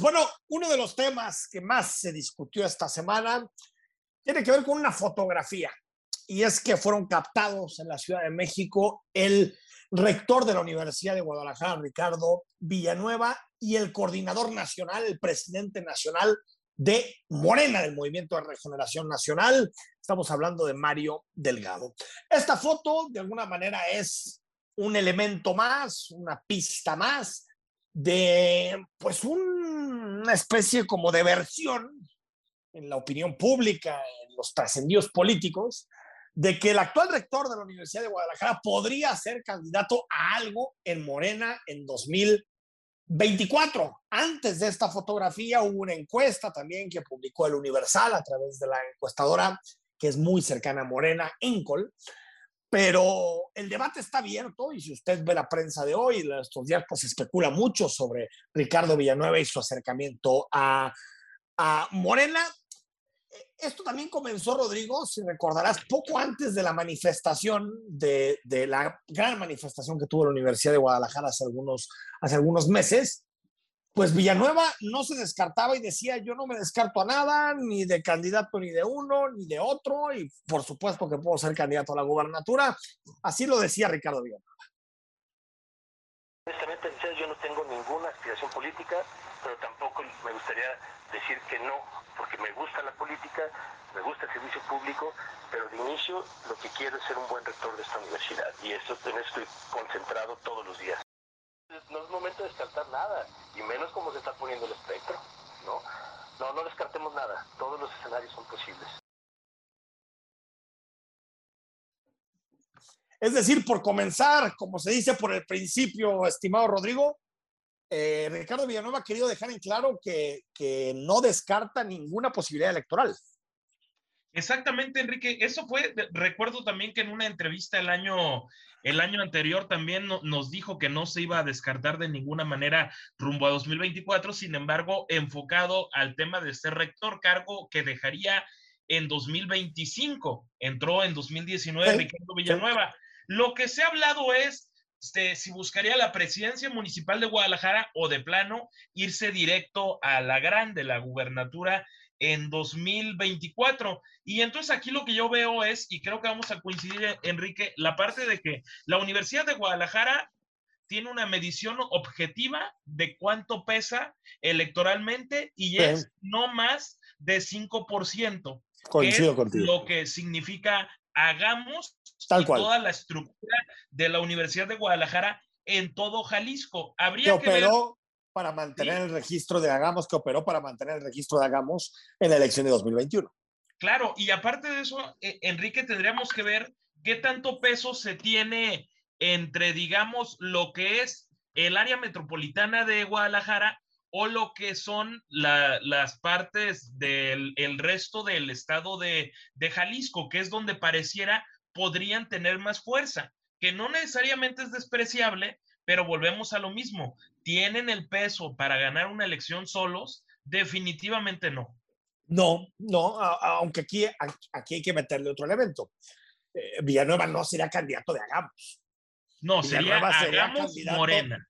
Bueno, uno de los temas que más se discutió esta semana tiene que ver con una fotografía. Y es que fueron captados en la Ciudad de México el rector de la Universidad de Guadalajara, Ricardo Villanueva, y el coordinador nacional, el presidente nacional de Morena, del Movimiento de Regeneración Nacional. Estamos hablando de Mario Delgado. Esta foto, de alguna manera, es un elemento más, una pista más de, pues, una especie como de versión en la opinión pública, en los trascendidos políticos, de que el actual rector de la Universidad de Guadalajara podría ser candidato a algo en Morena en 2024. Antes de esta fotografía hubo una encuesta también que publicó el Universal a través de la encuestadora que es muy cercana a Morena, Encol, pero el debate está abierto y si usted ve la prensa de hoy, estos días, pues especula mucho sobre Ricardo Villanueva y su acercamiento a, Morena. Esto también comenzó, Rodrigo, si recordarás, poco antes de la manifestación, de, la gran manifestación que tuvo la Universidad de Guadalajara hace algunos meses, pues Villanueva no se descartaba y decía, yo no me descarto a nada, ni de candidato ni de uno, ni de otro, y por supuesto que puedo ser candidato a la gubernatura. Así lo decía Ricardo Villanueva. Honestamente, yo no tengo ninguna aspiración política, pero tampoco me gustaría decir que no, porque me gusta la política, me gusta el servicio público, pero de inicio lo que quiero es ser un buen rector de esta universidad, y esto estoy concentrado todos los días no es momento de descartar nada, y menos como se está poniendo el espectro, ¿no? No, no descartemos nada, todos los escenarios son posibles. Es decir, por comenzar, como se dice por el principio, estimado Rodrigo, eh, Ricardo Villanueva ha querido dejar en claro que, que no descarta ninguna posibilidad electoral. Exactamente, Enrique. Eso fue, recuerdo también que en una entrevista el año, el año anterior también nos dijo que no se iba a descartar de ninguna manera rumbo a 2024, sin embargo, enfocado al tema de ser rector, cargo que dejaría en 2025. Entró en 2019 Ricardo Villanueva. Lo que se ha hablado es este, si buscaría la presidencia municipal de Guadalajara o de plano irse directo a la grande, la gubernatura en 2024. Y entonces aquí lo que yo veo es, y creo que vamos a coincidir, Enrique, la parte de que la Universidad de Guadalajara tiene una medición objetiva de cuánto pesa electoralmente y es no más de 5%. Coincido contigo. Lo que significa hagamos toda la estructura de la Universidad de Guadalajara en todo Jalisco. Habría que, ver para mantener el registro de Hagamos, que operó para mantener el registro de Hagamos en la elección de 2021. Claro, y aparte de eso, eh, Enrique, tendríamos que ver qué tanto peso se tiene entre, digamos, lo que es el área metropolitana de Guadalajara o lo que son las partes del el resto del estado de, de Jalisco, que es donde pareciera podrían tener más fuerza, que no necesariamente es despreciable, pero volvemos a lo mismo. ¿Tienen el peso para ganar una elección solos? Definitivamente no. No, no, aunque aquí, aquí hay que meterle otro elemento. Eh, Villanueva no sería candidato de Hagamos. No, sería Hagamos Morena.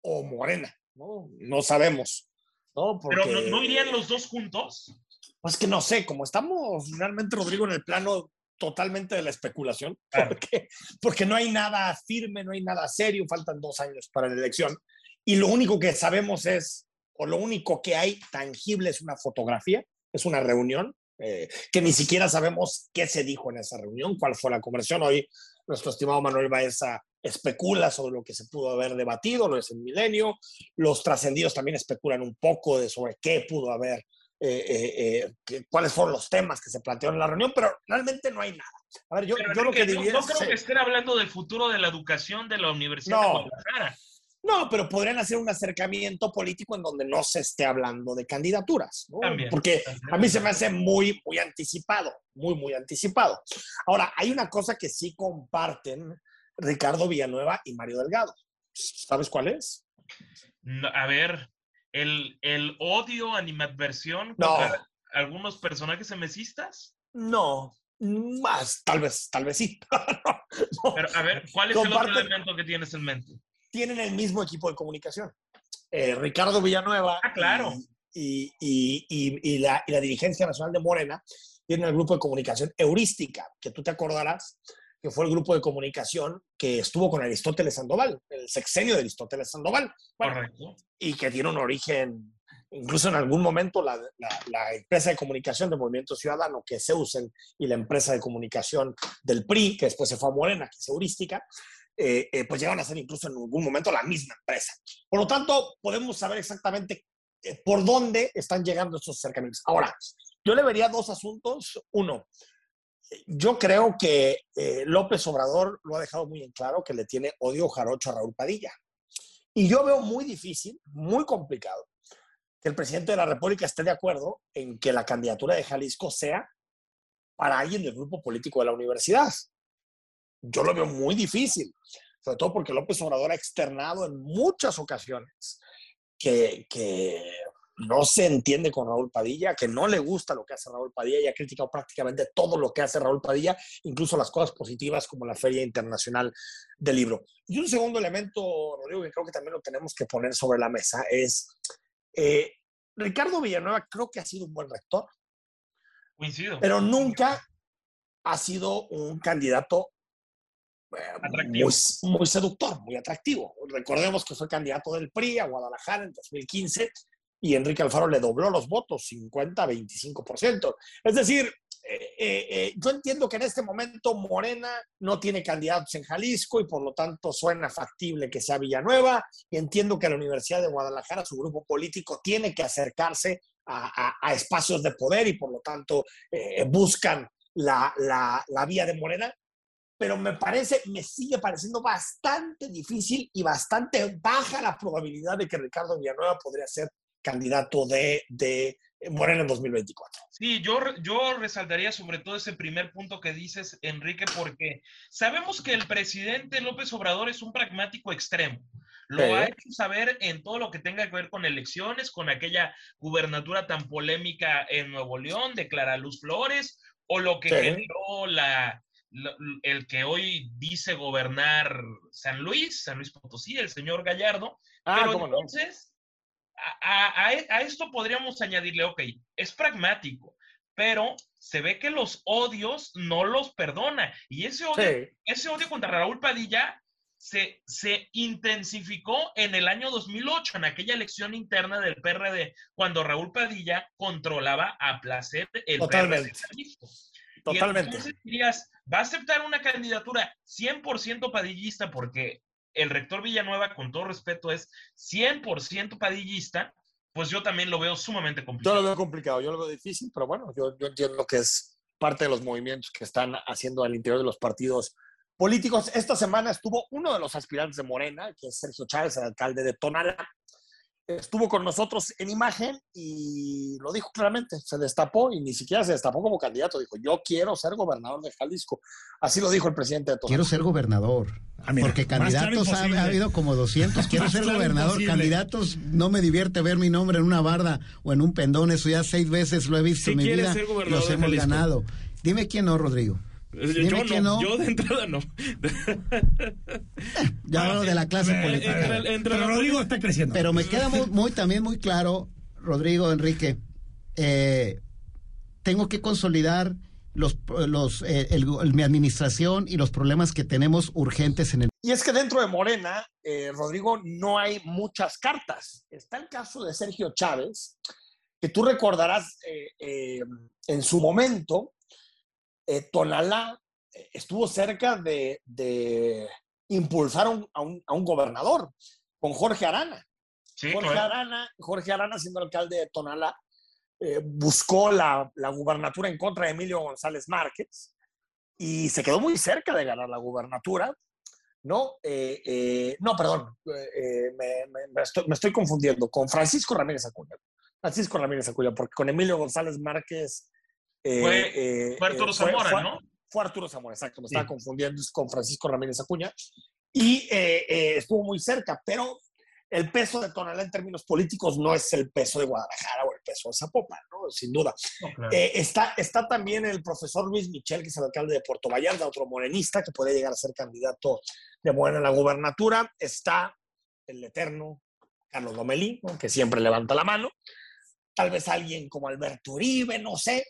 O Morena, ¿no? No sabemos. ¿no? Pero ¿no, irían los dos juntos? Pues que no sé, como estamos realmente, Rodrigo, en el plano totalmente de la especulación, porque, porque no hay nada firme, no hay nada serio, faltan dos años para la elección. Y lo único que sabemos es, o lo único que hay tangible es una fotografía, es una reunión, eh, que ni siquiera sabemos qué se dijo en esa reunión, cuál fue la conversión. Hoy nuestro estimado Manuel Baeza especula sobre lo que se pudo haber debatido, lo es el milenio. Los trascendidos también especulan un poco de sobre qué pudo haber eh, eh, cuáles fueron los temas que se plantearon en la reunión, pero realmente no hay nada. A ver, yo, yo lo que diría no, no creo que estén hablando del futuro de la educación de la Universidad de Guadalajara. No, pero podrían hacer un acercamiento político en donde no se esté hablando de candidaturas, ¿no? porque a mí se me hace muy, muy anticipado, muy, muy anticipado. Ahora, hay una cosa que sí comparten Ricardo Villanueva y Mario Delgado. ¿Sabes cuál es? a ver, el, el odio, animadversión no. contra algunos personajes semesistas? No, más, tal vez, tal vez sí. Pero a ver, ¿cuál es el otro elemento que tienes en mente? Tienen el mismo equipo de comunicación. Ricardo Villanueva ah, claro. y, y, y, la, y la dirigencia nacional de Morena tienen el grupo de comunicación Heurística, que tú te acordarás que fue el grupo de comunicación que estuvo con Aristóteles Sandoval, el sexenio de Aristóteles Sandoval. Correcto. Y que tiene un origen, incluso en algún momento la, la, empresa de comunicación del Movimiento Ciudadano, que es Eusen, y la empresa de comunicación del PRI, que después se fue a Morena, que es Heurística, eh, eh, pues llegaron a ser incluso en algún momento la misma empresa. Por lo tanto, podemos saber exactamente eh, por dónde están llegando estos acercamientos. Ahora, yo le vería dos asuntos. Uno, yo creo que eh, López Obrador lo ha dejado muy en claro que le tiene odio jarocho a Raúl Padilla. Y yo veo muy difícil, muy complicado, que el presidente de la República esté de acuerdo en que la candidatura de Jalisco sea para alguien del grupo político de la universidad. Yo lo veo muy difícil, sobre todo porque López Obrador ha externado en muchas ocasiones que, que no se entiende con Raúl Padilla, que no le gusta lo que hace Raúl Padilla y ha criticado prácticamente todo lo que hace Raúl Padilla, incluso las cosas positivas como la Feria Internacional del Libro. Y un segundo elemento, Rodrigo, que creo que también lo tenemos que poner sobre la mesa es, eh, Ricardo Villanueva creo que ha sido un buen rector. Coincido. Pero nunca ha sido un candidato eh, muy, muy, seductor, muy atractivo. Recordemos que fue candidato del PRI a Guadalajara en 2015 y Enrique Alfaro le dobló los votos, 50 25%. Es decir, eh, eh, eh, yo entiendo que en este momento Morena no tiene candidatos en Jalisco y por lo tanto suena factible que sea Villanueva y entiendo que la Universidad de Guadalajara, su grupo político, tiene que acercarse a, espacios de poder y por lo tanto buscan la, la, la vía de Morena, pero me parece, me sigue pareciendo bastante difícil y bastante baja la probabilidad de que Ricardo Villanueva podría ser candidato de, de Morena en 2024. Sí, yo, yo resaltaría sobre todo ese primer punto que dices, Enrique, porque sabemos que el presidente López Obrador es un pragmático extremo. Lo ha hecho saber en todo lo que tenga que ver con elecciones, con aquella gubernatura tan polémica en Nuevo León de Clara Luz Flores, o lo que generó la, el que hoy dice gobernar San Luis, San Luis Potosí, el señor Gallardo. Ah, Pero entonces, a, esto podríamos añadirle, ok, es pragmático, pero se ve que los odios no los perdona. Y ese odio, ese odio contra Raúl Padilla se, se, intensificó en el año 2008, en aquella elección interna del PRD, cuando Raúl Padilla controlaba a placer el Totalmente. PRD. Totalmente. entonces dirías, ¿va a aceptar una candidatura 100% padillista porque el rector Villanueva, con todo respeto, es 100% padillista, pues yo también lo veo sumamente complicado. Yo lo veo complicado, yo lo veo difícil, pero bueno, yo, yo entiendo que es parte de los movimientos que están haciendo al interior de los partidos políticos. Esta semana estuvo uno de los aspirantes de Morena, que es Sergio Chávez, el alcalde de Tonalá, estuvo con nosotros en imagen y lo dijo claramente, se destapó y ni siquiera se destapó como candidato, dijo, yo quiero ser gobernador de Jalisco. Así lo dijo el presidente de todo. Quiero ser gobernador, ah, porque candidatos ha, habido como 200, quiero ser gobernador, candidatos, no me divierte ver mi nombre en una barda o en un pendón, eso ya seis veces lo he visto en mi vida, los hemos ganado. Dime quién no, Rodrigo. Yo no, yo de entrada no. ya hablo de la clase política. pero Rodrigo está creciendo. Pero me queda muy, también muy claro, Rodrigo, Enrique, eh, tengo que consolidar los, los, eh, mi administración y los problemas que tenemos urgentes en el... Y es que dentro de Morena, eh, Rodrigo, no hay muchas cartas. Está el caso de Sergio Chávez, que tú recordarás en su momento, eh, Tonalá eh, estuvo cerca de, impulsar a, un, gobernador con Jorge Arana. Jorge, Arana Jorge Arana, siendo alcalde de Tonalá, eh, buscó la, la, gubernatura en contra de Emilio González Márquez y se quedó muy cerca de ganar la gubernatura. No, no, perdón, me, estoy, confundiendo con Francisco Ramírez Acuña. Francisco Ramírez Acuña, porque con Emilio González Márquez eh, fue, eh, Arturo eh, Zamora, ¿no? Fue Arturo Zamora, exacto, me estaba confundiendo con Francisco Ramírez Acuña. Y estuvo muy cerca, pero el peso de Tonalá en términos políticos no es el peso de Guadalajara o el peso de Zapopan, ¿no? Sin duda. está, está también el profesor Luis Michel, que es el alcalde de Puerto Vallarta, otro morenista que puede llegar a ser candidato de Morena a la gubernatura. Está el eterno Carlos Lomelí, que siempre levanta la mano, tal vez alguien como Alberto Uribe, no sé,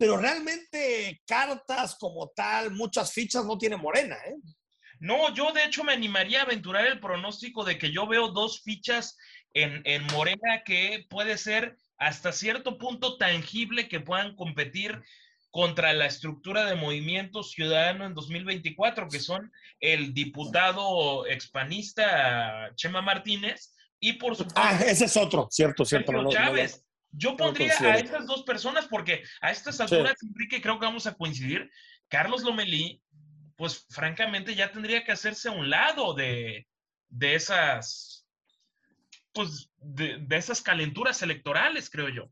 pero realmente cartas como tal, muchas fichas no tiene Morena. ¿eh? No, yo de hecho me animaría a aventurar el pronóstico de que yo veo dos fichas en, en Morena que puede ser hasta cierto punto tangible que puedan competir contra la estructura de Movimiento Ciudadano en 2024, que son el diputado expanista Chema Martínez y por supuesto... Ah, ese es otro, cierto, cierto. Chávez. Yo pondría a estas dos personas porque a estas alturas, Enrique, creo que vamos a coincidir. Carlos Lomelí, pues francamente ya tendría que hacerse a un lado de, de esas, pues, de, de esas calenturas electorales, creo yo.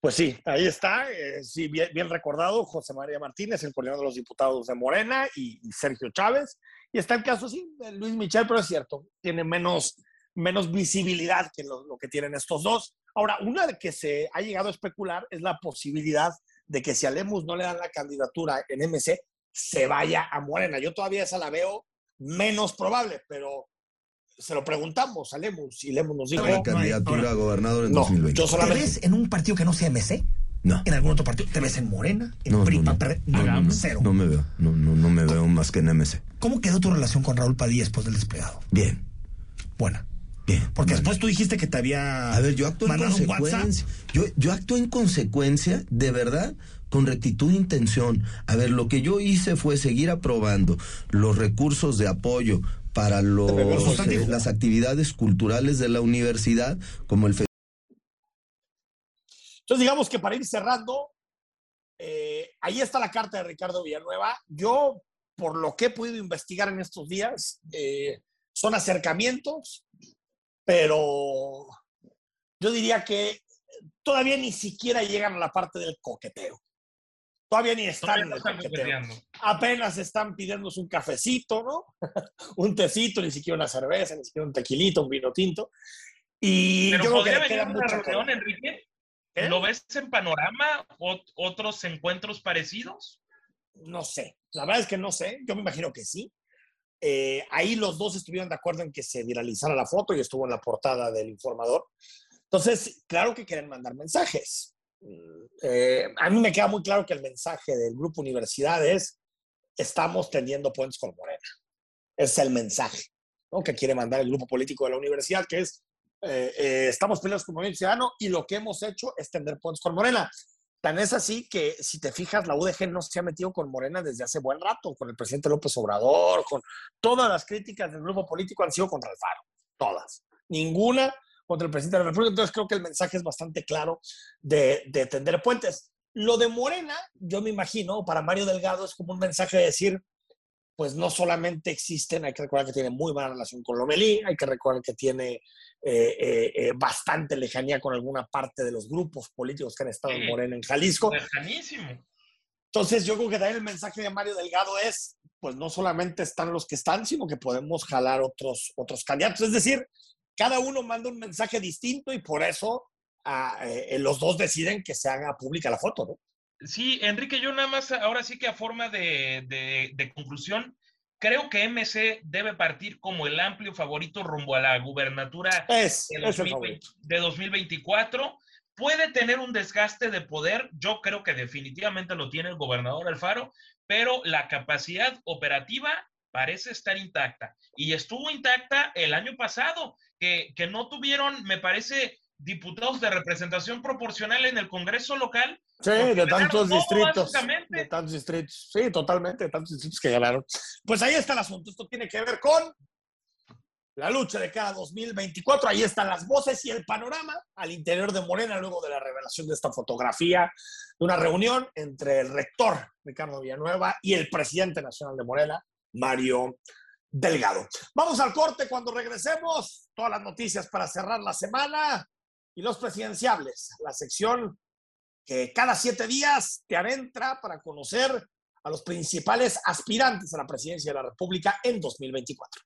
Pues sí, ahí está, eh, sí, bien, bien, recordado, José María Martínez, el coordinador de los diputados de Morena, y, Sergio Chávez. Y está el caso, sí, de Luis Michel, pero es cierto, tiene menos, menos visibilidad que lo, lo, que tienen estos dos. Ahora, una de que se ha llegado a especular es la posibilidad de que si a Lemus no le dan la candidatura en MC, se vaya a Morena. Yo todavía esa la veo menos probable, pero se lo preguntamos a Lemus y Lemus nos dijo. La candidatura a gobernador en 2020. ¿Te ves en un partido que no sea MC? No. ¿En algún otro partido? ¿Te ves en Morena? ¿En no, PRI, no, no. no, cero? No me veo. No, no, no me veo más que en MC. ¿Cómo quedó tu relación con Raúl Padilla después del desplegado? Bien. Buena. Porque después tú dijiste que te había. A ver, yo actúo en consecuencia. Yo, yo actúo en consecuencia, de verdad, con rectitud e intención. A ver, lo que yo hice fue seguir aprobando los recursos de apoyo para los, eh, las actividades culturales de la universidad, como el Entonces, digamos que para ir cerrando, eh, ahí está la carta de Ricardo Villanueva. Yo, por lo que he podido investigar en estos días, eh, son acercamientos, pero yo diría que todavía ni siquiera llegan a la parte del coqueteo. Todavía ni están en el coqueteo. Apenas están pidiéndose un cafecito, ¿no? un tecito, ni siquiera una cerveza, ni siquiera un tequilito, un vino tinto. Y Pero yo podría venir una reunión, Enrique. ¿Eh? ¿Lo ves en panorama? ¿Otros encuentros parecidos? No sé. La verdad es que no sé. Yo me imagino que sí. Eh, ahí los dos estuvieron de acuerdo en que se viralizara la foto y estuvo en la portada del informador. Entonces, claro que quieren mandar mensajes. Eh, a mí me queda muy claro que el mensaje del grupo Universidad es, estamos tendiendo puentes con Morena. Es el mensaje ¿no? que quiere mandar el grupo político de la universidad, que es, eh, eh, estamos peleados con Movimiento Ciudadano y lo que hemos hecho es tender puentes con Morena. Tan es así que, si te fijas, la UDG no se ha metido con Morena desde hace buen rato, con el presidente López Obrador, con todas las críticas del grupo político han sido contra Alfaro, todas. Ninguna contra el presidente de la República. Entonces creo que el mensaje es bastante claro de, de tender puentes. Lo de Morena, yo me imagino, para Mario Delgado es como un mensaje de decir, pues no solamente existen, hay que recordar que tiene muy buena relación con Lomelí, hay que recordar que tiene eh, eh, eh, bastante lejanía con alguna parte de los grupos políticos que han estado en Morena en Jalisco. Lejanísimo. Entonces yo creo que también el mensaje de Mario Delgado es, pues no solamente están los que están, sino que podemos jalar otros, otros candidatos. Es decir, cada uno manda un mensaje distinto y por eso ah, eh, los dos deciden que se haga pública la foto, ¿no? Sí, Enrique, yo nada más, ahora sí que a forma de, de, conclusión, creo que MC debe partir como el amplio favorito rumbo a la gubernatura es, de, de 2024. Puede tener un desgaste de poder, yo creo que definitivamente lo tiene el gobernador Alfaro, pero la capacidad operativa parece estar intacta. Y estuvo intacta el año pasado, que, que no tuvieron, me parece, diputados de representación proporcional en el Congreso local. Sí, de tantos distritos. De tantos distritos. Sí, totalmente, de tantos distritos que ganaron. Pues ahí está el asunto. Esto tiene que ver con la lucha de cada 2024. Ahí están las voces y el panorama al interior de Morena luego de la revelación de esta fotografía de una reunión entre el rector Ricardo Villanueva y el presidente nacional de Morena, Mario Delgado. Vamos al corte cuando regresemos. Todas las noticias para cerrar la semana y los presidenciables, la sección que cada siete días te adentra para conocer a los principales aspirantes a la presidencia de la República en 2024.